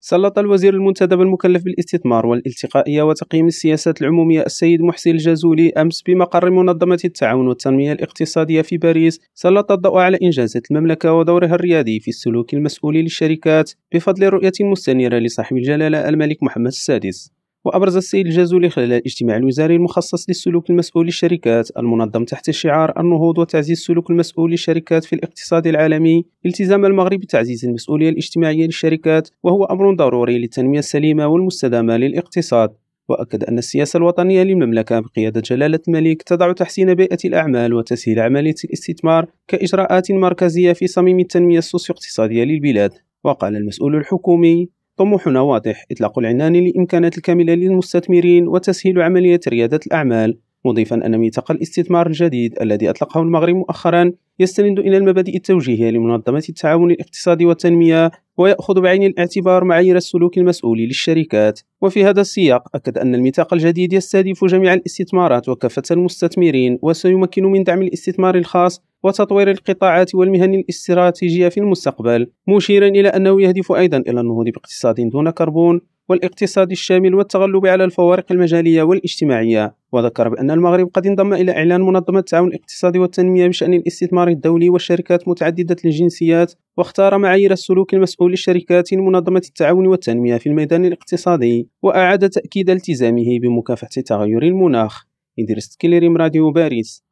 سلط الوزير المنتدب المكلف بالاستثمار والالتقائية وتقييم السياسات العمومية السيد محسن الجازولي أمس بمقر منظمة التعاون والتنمية الاقتصادية في باريس. سلط الضوء على إنجازات المملكة ودورها الريادي في السلوك المسؤول للشركات بفضل رؤية مستنيرة لصاحب الجلالة الملك محمد السادس. وأبرز السيد الجازولي خلال الاجتماع الوزاري المخصص للسلوك المسؤول للشركات المنظم تحت شعار النهوض وتعزيز السلوك المسؤول للشركات في الاقتصاد العالمي التزام المغرب بتعزيز المسؤولية الاجتماعية للشركات وهو أمر ضروري للتنمية السليمة والمستدامة للاقتصاد. وأكد أن السياسة الوطنية للمملكة بقيادة جلالة الملك تضع تحسين بيئة الأعمال وتسهيل عملية الاستثمار كإجراءات مركزية في صميم التنمية السوسيو اقتصادية للبلاد. وقال المسؤول الحكومي طموحنا واضح إطلاق العنان للإمكانات الكاملة للمستثمرين وتسهيل عملية ريادة الأعمال مضيفا أن ميثاق الاستثمار الجديد الذي أطلقه المغرب مؤخرا يستند إلى المبادئ التوجيهية لمنظمة التعاون الاقتصادي والتنمية ويأخذ بعين الاعتبار معايير السلوك المسؤول للشركات. وفي هذا السياق أكد أن الميثاق الجديد يستهدف جميع الاستثمارات وكافة المستثمرين وسيمكن من دعم الاستثمار الخاص وتطوير القطاعات والمهن الاستراتيجية في المستقبل مشيرا إلى أنه يهدف أيضا إلى النهوض باقتصاد دون كربون والاقتصاد الشامل والتغلب على الفوارق المجالية والاجتماعية. وذكر بأن المغرب قد انضم إلى إعلان منظمة التعاون الاقتصادي والتنمية بشأن الاستثمار الدولي والشركات متعددة الجنسيات واختار معايير السلوك المسؤول للشركات منظمة التعاون والتنمية في الميدان الاقتصادي وأعاد تأكيد التزامه بمكافحة تغير المناخ. إدريس كيليريم راديو باريس.